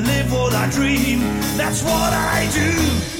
live what I dream. That's what I do.